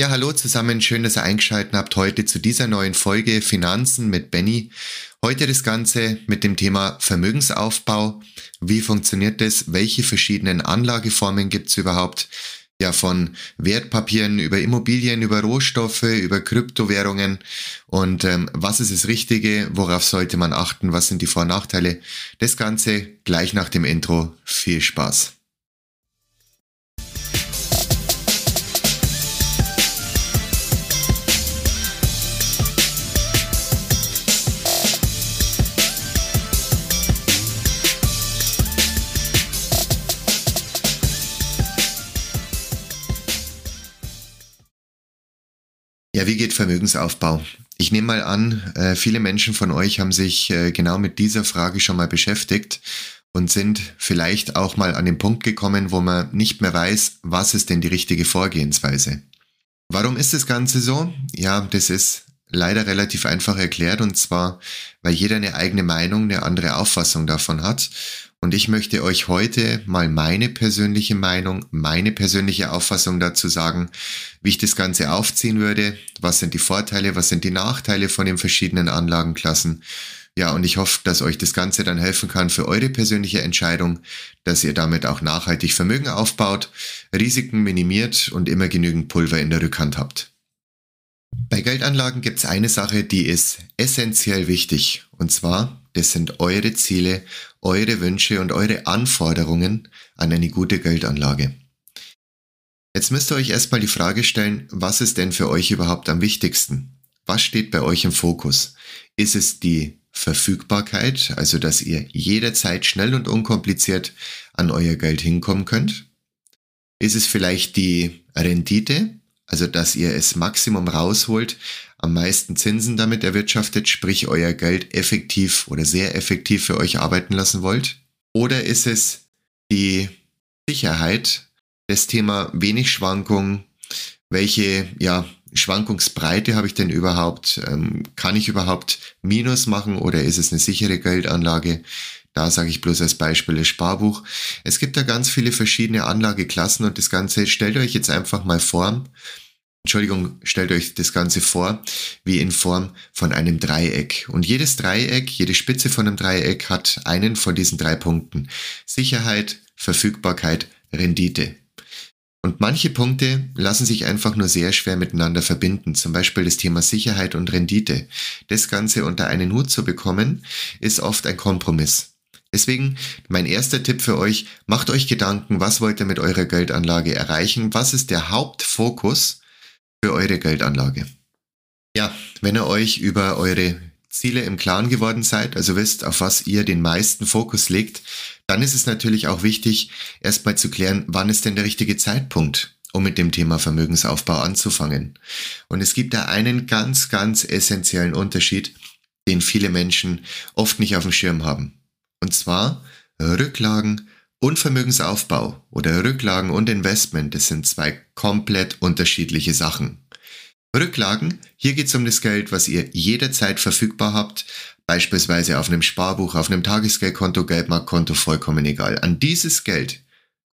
Ja, hallo zusammen, schön, dass ihr eingeschaltet habt heute zu dieser neuen Folge Finanzen mit Benny. Heute das Ganze mit dem Thema Vermögensaufbau. Wie funktioniert das? Welche verschiedenen Anlageformen gibt es überhaupt? Ja, von Wertpapieren über Immobilien, über Rohstoffe, über Kryptowährungen. Und ähm, was ist das Richtige? Worauf sollte man achten? Was sind die Vor- und Nachteile? Das Ganze gleich nach dem Intro. Viel Spaß. Ja, wie geht Vermögensaufbau? Ich nehme mal an, äh, viele Menschen von euch haben sich äh, genau mit dieser Frage schon mal beschäftigt und sind vielleicht auch mal an den Punkt gekommen, wo man nicht mehr weiß, was ist denn die richtige Vorgehensweise. Warum ist das Ganze so? Ja, das ist leider relativ einfach erklärt und zwar, weil jeder eine eigene Meinung, eine andere Auffassung davon hat und ich möchte euch heute mal meine persönliche Meinung, meine persönliche Auffassung dazu sagen, wie ich das Ganze aufziehen würde, was sind die Vorteile, was sind die Nachteile von den verschiedenen Anlagenklassen. Ja, und ich hoffe, dass euch das Ganze dann helfen kann für eure persönliche Entscheidung, dass ihr damit auch nachhaltig Vermögen aufbaut, Risiken minimiert und immer genügend Pulver in der Rückhand habt. Bei Geldanlagen gibt es eine Sache, die ist essentiell wichtig. Und zwar, das sind eure Ziele, eure Wünsche und eure Anforderungen an eine gute Geldanlage. Jetzt müsst ihr euch erstmal die Frage stellen, was ist denn für euch überhaupt am wichtigsten? Was steht bei euch im Fokus? Ist es die Verfügbarkeit, also dass ihr jederzeit schnell und unkompliziert an euer Geld hinkommen könnt? Ist es vielleicht die Rendite, also dass ihr es Maximum rausholt, am meisten Zinsen damit erwirtschaftet, sprich euer Geld effektiv oder sehr effektiv für euch arbeiten lassen wollt? Oder ist es die Sicherheit, das Thema wenig Schwankungen, welche ja, Schwankungsbreite habe ich denn überhaupt? Ähm, kann ich überhaupt Minus machen oder ist es eine sichere Geldanlage? Da sage ich bloß als Beispiel das Sparbuch. Es gibt da ganz viele verschiedene Anlageklassen und das Ganze stellt euch jetzt einfach mal vor. Entschuldigung, stellt euch das Ganze vor, wie in Form von einem Dreieck. Und jedes Dreieck, jede Spitze von einem Dreieck hat einen von diesen drei Punkten. Sicherheit, Verfügbarkeit, Rendite. Und manche Punkte lassen sich einfach nur sehr schwer miteinander verbinden. Zum Beispiel das Thema Sicherheit und Rendite. Das Ganze unter einen Hut zu bekommen, ist oft ein Kompromiss. Deswegen mein erster Tipp für euch, macht euch Gedanken, was wollt ihr mit eurer Geldanlage erreichen? Was ist der Hauptfokus für eure Geldanlage? Ja, wenn ihr euch über eure Ziele im Klaren geworden seid, also wisst, auf was ihr den meisten Fokus legt, dann ist es natürlich auch wichtig, erstmal zu klären, wann ist denn der richtige Zeitpunkt, um mit dem Thema Vermögensaufbau anzufangen. Und es gibt da einen ganz, ganz essentiellen Unterschied, den viele Menschen oft nicht auf dem Schirm haben. Und zwar Rücklagen und Vermögensaufbau oder Rücklagen und Investment, das sind zwei komplett unterschiedliche Sachen. Rücklagen, hier geht es um das Geld, was ihr jederzeit verfügbar habt, beispielsweise auf einem Sparbuch, auf einem Tagesgeldkonto, Geldmarktkonto, vollkommen egal. An dieses Geld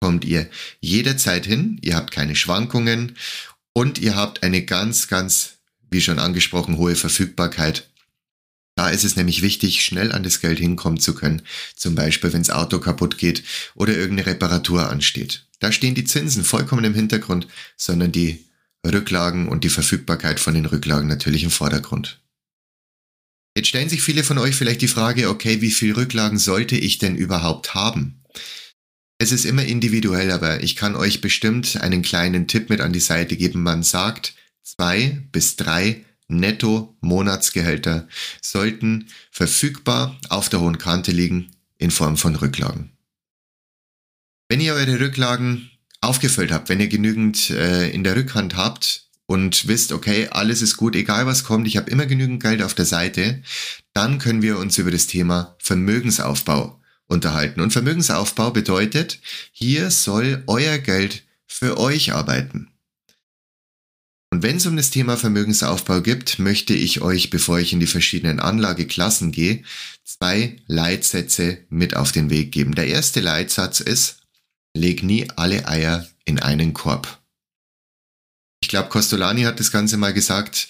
kommt ihr jederzeit hin, ihr habt keine Schwankungen und ihr habt eine ganz, ganz, wie schon angesprochen, hohe Verfügbarkeit da ist es nämlich wichtig, schnell an das Geld hinkommen zu können. Zum Beispiel, wenn das Auto kaputt geht oder irgendeine Reparatur ansteht. Da stehen die Zinsen vollkommen im Hintergrund, sondern die Rücklagen und die Verfügbarkeit von den Rücklagen natürlich im Vordergrund. Jetzt stellen sich viele von euch vielleicht die Frage, okay, wie viel Rücklagen sollte ich denn überhaupt haben? Es ist immer individuell, aber ich kann euch bestimmt einen kleinen Tipp mit an die Seite geben. Man sagt, zwei bis drei Netto-Monatsgehälter sollten verfügbar auf der hohen Kante liegen in Form von Rücklagen. Wenn ihr eure Rücklagen aufgefüllt habt, wenn ihr genügend äh, in der Rückhand habt und wisst, okay, alles ist gut, egal was kommt, ich habe immer genügend Geld auf der Seite, dann können wir uns über das Thema Vermögensaufbau unterhalten. Und Vermögensaufbau bedeutet, hier soll euer Geld für euch arbeiten. Und wenn es um das Thema Vermögensaufbau gibt, möchte ich euch, bevor ich in die verschiedenen Anlageklassen gehe, zwei Leitsätze mit auf den Weg geben. Der erste Leitsatz ist, leg nie alle Eier in einen Korb. Ich glaube, Costolani hat das Ganze mal gesagt.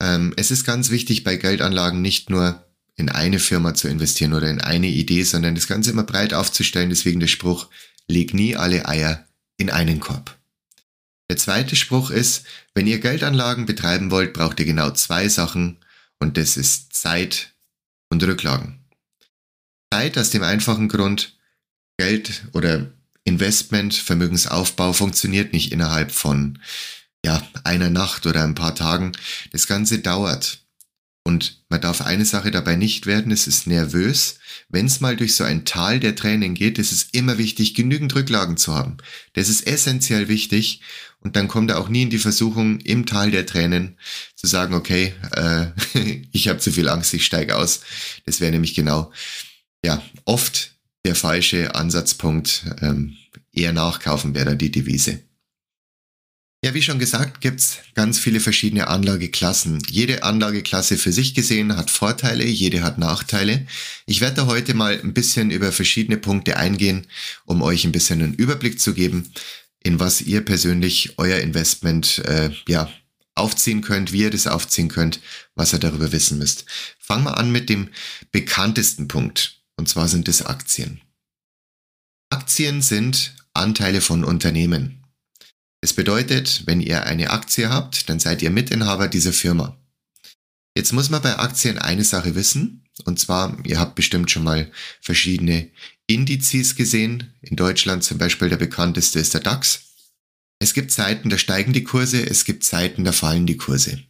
Ähm, es ist ganz wichtig bei Geldanlagen nicht nur in eine Firma zu investieren oder in eine Idee, sondern das Ganze immer breit aufzustellen. Deswegen der Spruch, leg nie alle Eier in einen Korb. Der zweite Spruch ist, wenn ihr Geldanlagen betreiben wollt, braucht ihr genau zwei Sachen und das ist Zeit und Rücklagen. Zeit aus dem einfachen Grund, Geld oder Investment, Vermögensaufbau funktioniert nicht innerhalb von ja, einer Nacht oder ein paar Tagen. Das Ganze dauert. Und man darf eine Sache dabei nicht werden, es ist nervös. Wenn es mal durch so ein Tal der Tränen geht, ist es immer wichtig, genügend Rücklagen zu haben. Das ist essentiell wichtig. Und dann kommt er auch nie in die Versuchung, im Tal der Tränen zu sagen, okay, äh, ich habe zu viel Angst, ich steige aus. Das wäre nämlich genau, ja, oft der falsche Ansatzpunkt. Ähm, eher nachkaufen wäre da die Devise. Ja, wie schon gesagt, gibt's ganz viele verschiedene Anlageklassen. Jede Anlageklasse für sich gesehen hat Vorteile, jede hat Nachteile. Ich werde da heute mal ein bisschen über verschiedene Punkte eingehen, um euch ein bisschen einen Überblick zu geben, in was ihr persönlich euer Investment äh, ja, aufziehen könnt, wie ihr das aufziehen könnt, was ihr darüber wissen müsst. Fangen wir an mit dem bekanntesten Punkt, und zwar sind es Aktien. Aktien sind Anteile von Unternehmen. Es bedeutet, wenn ihr eine Aktie habt, dann seid ihr Mitinhaber dieser Firma. Jetzt muss man bei Aktien eine Sache wissen, und zwar, ihr habt bestimmt schon mal verschiedene Indizes gesehen. In Deutschland zum Beispiel der bekannteste ist der DAX. Es gibt Zeiten, da steigen die Kurse, es gibt Zeiten, da fallen die Kurse.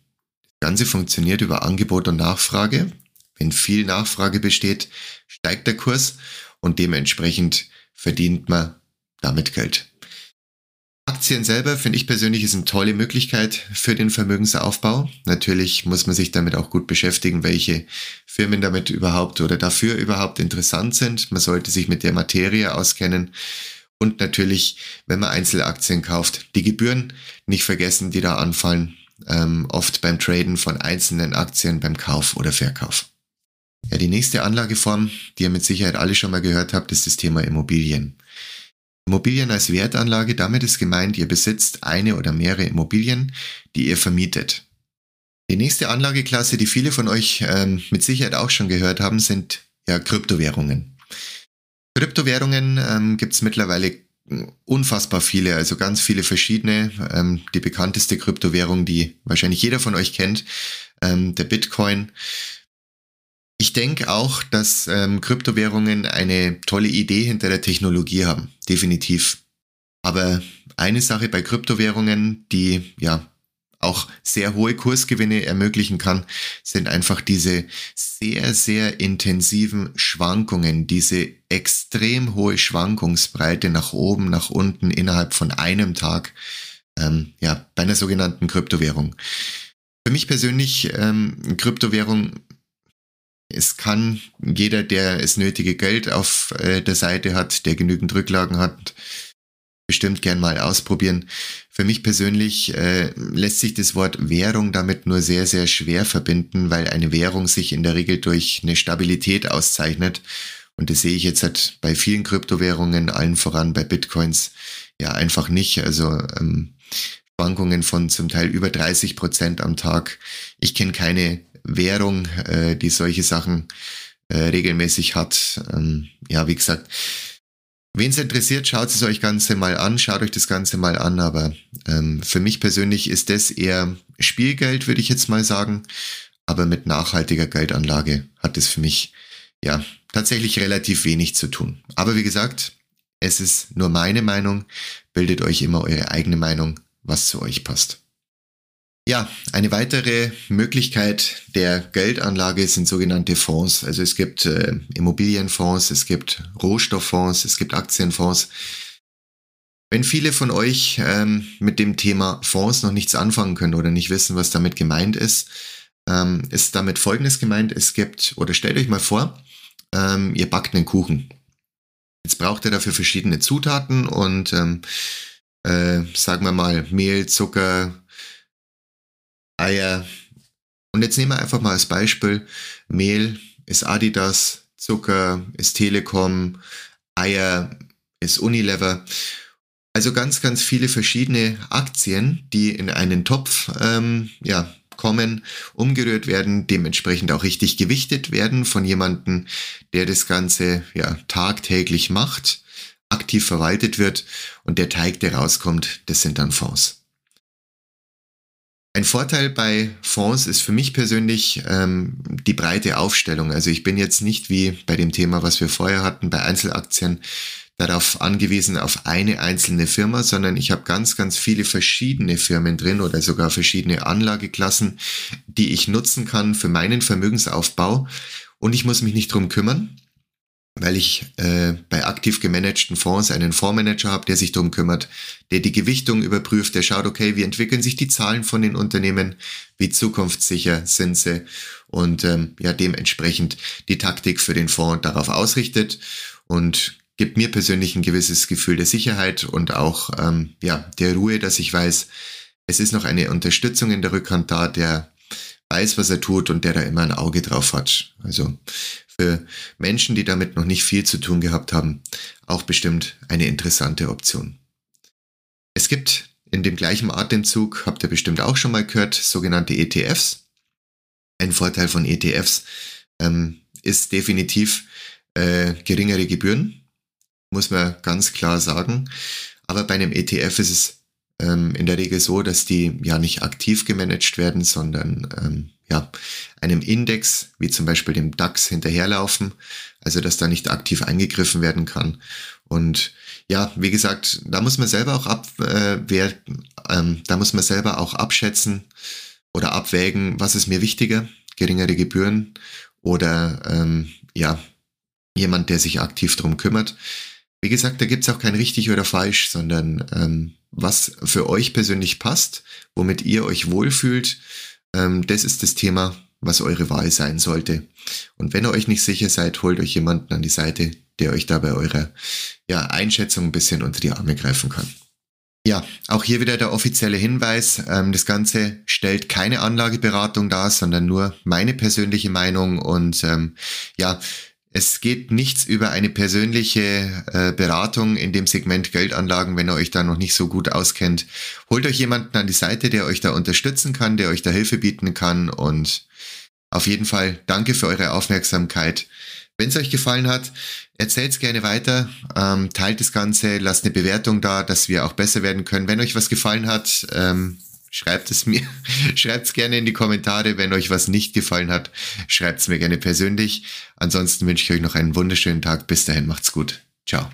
Das Ganze funktioniert über Angebot und Nachfrage. Wenn viel Nachfrage besteht, steigt der Kurs und dementsprechend verdient man damit Geld. Aktien selber finde ich persönlich ist eine tolle Möglichkeit für den Vermögensaufbau. Natürlich muss man sich damit auch gut beschäftigen, welche Firmen damit überhaupt oder dafür überhaupt interessant sind. Man sollte sich mit der Materie auskennen. Und natürlich, wenn man Einzelaktien kauft, die Gebühren nicht vergessen, die da anfallen, ähm, oft beim Traden von einzelnen Aktien beim Kauf oder Verkauf. Ja, die nächste Anlageform, die ihr mit Sicherheit alle schon mal gehört habt, ist das Thema Immobilien. Immobilien als Wertanlage, damit ist gemeint, ihr besitzt eine oder mehrere Immobilien, die ihr vermietet. Die nächste Anlageklasse, die viele von euch ähm, mit Sicherheit auch schon gehört haben, sind ja Kryptowährungen. Kryptowährungen ähm, gibt es mittlerweile unfassbar viele, also ganz viele verschiedene. Ähm, die bekannteste Kryptowährung, die wahrscheinlich jeder von euch kennt, ähm, der Bitcoin, ich denke auch, dass ähm, Kryptowährungen eine tolle Idee hinter der Technologie haben. Definitiv. Aber eine Sache bei Kryptowährungen, die ja auch sehr hohe Kursgewinne ermöglichen kann, sind einfach diese sehr, sehr intensiven Schwankungen, diese extrem hohe Schwankungsbreite nach oben, nach unten innerhalb von einem Tag, ähm, ja, bei einer sogenannten Kryptowährung. Für mich persönlich, ähm, Kryptowährung es kann jeder, der das nötige Geld auf äh, der Seite hat, der genügend Rücklagen hat, bestimmt gern mal ausprobieren. Für mich persönlich äh, lässt sich das Wort Währung damit nur sehr, sehr schwer verbinden, weil eine Währung sich in der Regel durch eine Stabilität auszeichnet. Und das sehe ich jetzt halt bei vielen Kryptowährungen, allen voran bei Bitcoins, ja einfach nicht. Also ähm, Schwankungen von zum Teil über 30 Prozent am Tag. Ich kenne keine Währung, äh, die solche Sachen äh, regelmäßig hat. Ähm, ja, wie gesagt, wen es interessiert, schaut es euch Ganze mal an, schaut euch das Ganze mal an, aber ähm, für mich persönlich ist das eher Spielgeld, würde ich jetzt mal sagen. Aber mit nachhaltiger Geldanlage hat es für mich ja tatsächlich relativ wenig zu tun. Aber wie gesagt, es ist nur meine Meinung. Bildet euch immer eure eigene Meinung, was zu euch passt. Ja, eine weitere Möglichkeit der Geldanlage sind sogenannte Fonds. Also es gibt äh, Immobilienfonds, es gibt Rohstofffonds, es gibt Aktienfonds. Wenn viele von euch ähm, mit dem Thema Fonds noch nichts anfangen können oder nicht wissen, was damit gemeint ist, ähm, ist damit Folgendes gemeint. Es gibt, oder stellt euch mal vor, ähm, ihr backt einen Kuchen. Jetzt braucht ihr dafür verschiedene Zutaten und ähm, äh, sagen wir mal Mehl, Zucker, Eier. Und jetzt nehmen wir einfach mal als Beispiel, Mehl ist Adidas, Zucker ist Telekom, Eier ist Unilever. Also ganz, ganz viele verschiedene Aktien, die in einen Topf ähm, ja, kommen, umgerührt werden, dementsprechend auch richtig gewichtet werden von jemandem, der das Ganze ja tagtäglich macht, aktiv verwaltet wird und der Teig, der rauskommt, das sind dann Fonds. Ein Vorteil bei Fonds ist für mich persönlich ähm, die breite Aufstellung. Also ich bin jetzt nicht wie bei dem Thema, was wir vorher hatten, bei Einzelaktien darauf angewiesen auf eine einzelne Firma, sondern ich habe ganz, ganz viele verschiedene Firmen drin oder sogar verschiedene Anlageklassen, die ich nutzen kann für meinen Vermögensaufbau. Und ich muss mich nicht drum kümmern weil ich äh, bei aktiv gemanagten Fonds einen Fondsmanager habe, der sich darum kümmert, der die Gewichtung überprüft, der schaut, okay, wie entwickeln sich die Zahlen von den Unternehmen, wie zukunftssicher sind sie und ähm, ja dementsprechend die Taktik für den Fonds darauf ausrichtet und gibt mir persönlich ein gewisses Gefühl der Sicherheit und auch ähm, ja der Ruhe, dass ich weiß, es ist noch eine Unterstützung in der Rückhand da, der weiß, was er tut und der da immer ein Auge drauf hat. Also für Menschen, die damit noch nicht viel zu tun gehabt haben, auch bestimmt eine interessante Option. Es gibt in dem gleichen Atemzug, habt ihr bestimmt auch schon mal gehört, sogenannte ETFs. Ein Vorteil von ETFs ähm, ist definitiv äh, geringere Gebühren, muss man ganz klar sagen. Aber bei einem ETF ist es ähm, in der Regel so, dass die ja nicht aktiv gemanagt werden, sondern ähm, ja, einem Index, wie zum Beispiel dem DAX, hinterherlaufen, also dass da nicht aktiv eingegriffen werden kann. Und ja, wie gesagt, da muss man selber auch ab, äh, ähm, da muss man selber auch abschätzen oder abwägen, was ist mir wichtiger, geringere Gebühren oder ähm, ja, jemand, der sich aktiv drum kümmert. Wie gesagt, da gibt's auch kein richtig oder falsch, sondern ähm, was für euch persönlich passt, womit ihr euch wohlfühlt, ähm, das ist das Thema, was eure Wahl sein sollte. Und wenn ihr euch nicht sicher seid, holt euch jemanden an die Seite, der euch da bei eurer ja, Einschätzung ein bisschen unter die Arme greifen kann. Ja, auch hier wieder der offizielle Hinweis. Ähm, das Ganze stellt keine Anlageberatung dar, sondern nur meine persönliche Meinung. Und ähm, ja, es geht nichts über eine persönliche äh, Beratung in dem Segment Geldanlagen, wenn ihr euch da noch nicht so gut auskennt. Holt euch jemanden an die Seite, der euch da unterstützen kann, der euch da Hilfe bieten kann und auf jeden Fall danke für eure Aufmerksamkeit. Wenn es euch gefallen hat, erzählt es gerne weiter, ähm, teilt das Ganze, lasst eine Bewertung da, dass wir auch besser werden können. Wenn euch was gefallen hat, ähm, schreibt es mir, schreibt es gerne in die Kommentare. Wenn euch was nicht gefallen hat, schreibt es mir gerne persönlich. Ansonsten wünsche ich euch noch einen wunderschönen Tag. Bis dahin, macht's gut. Ciao.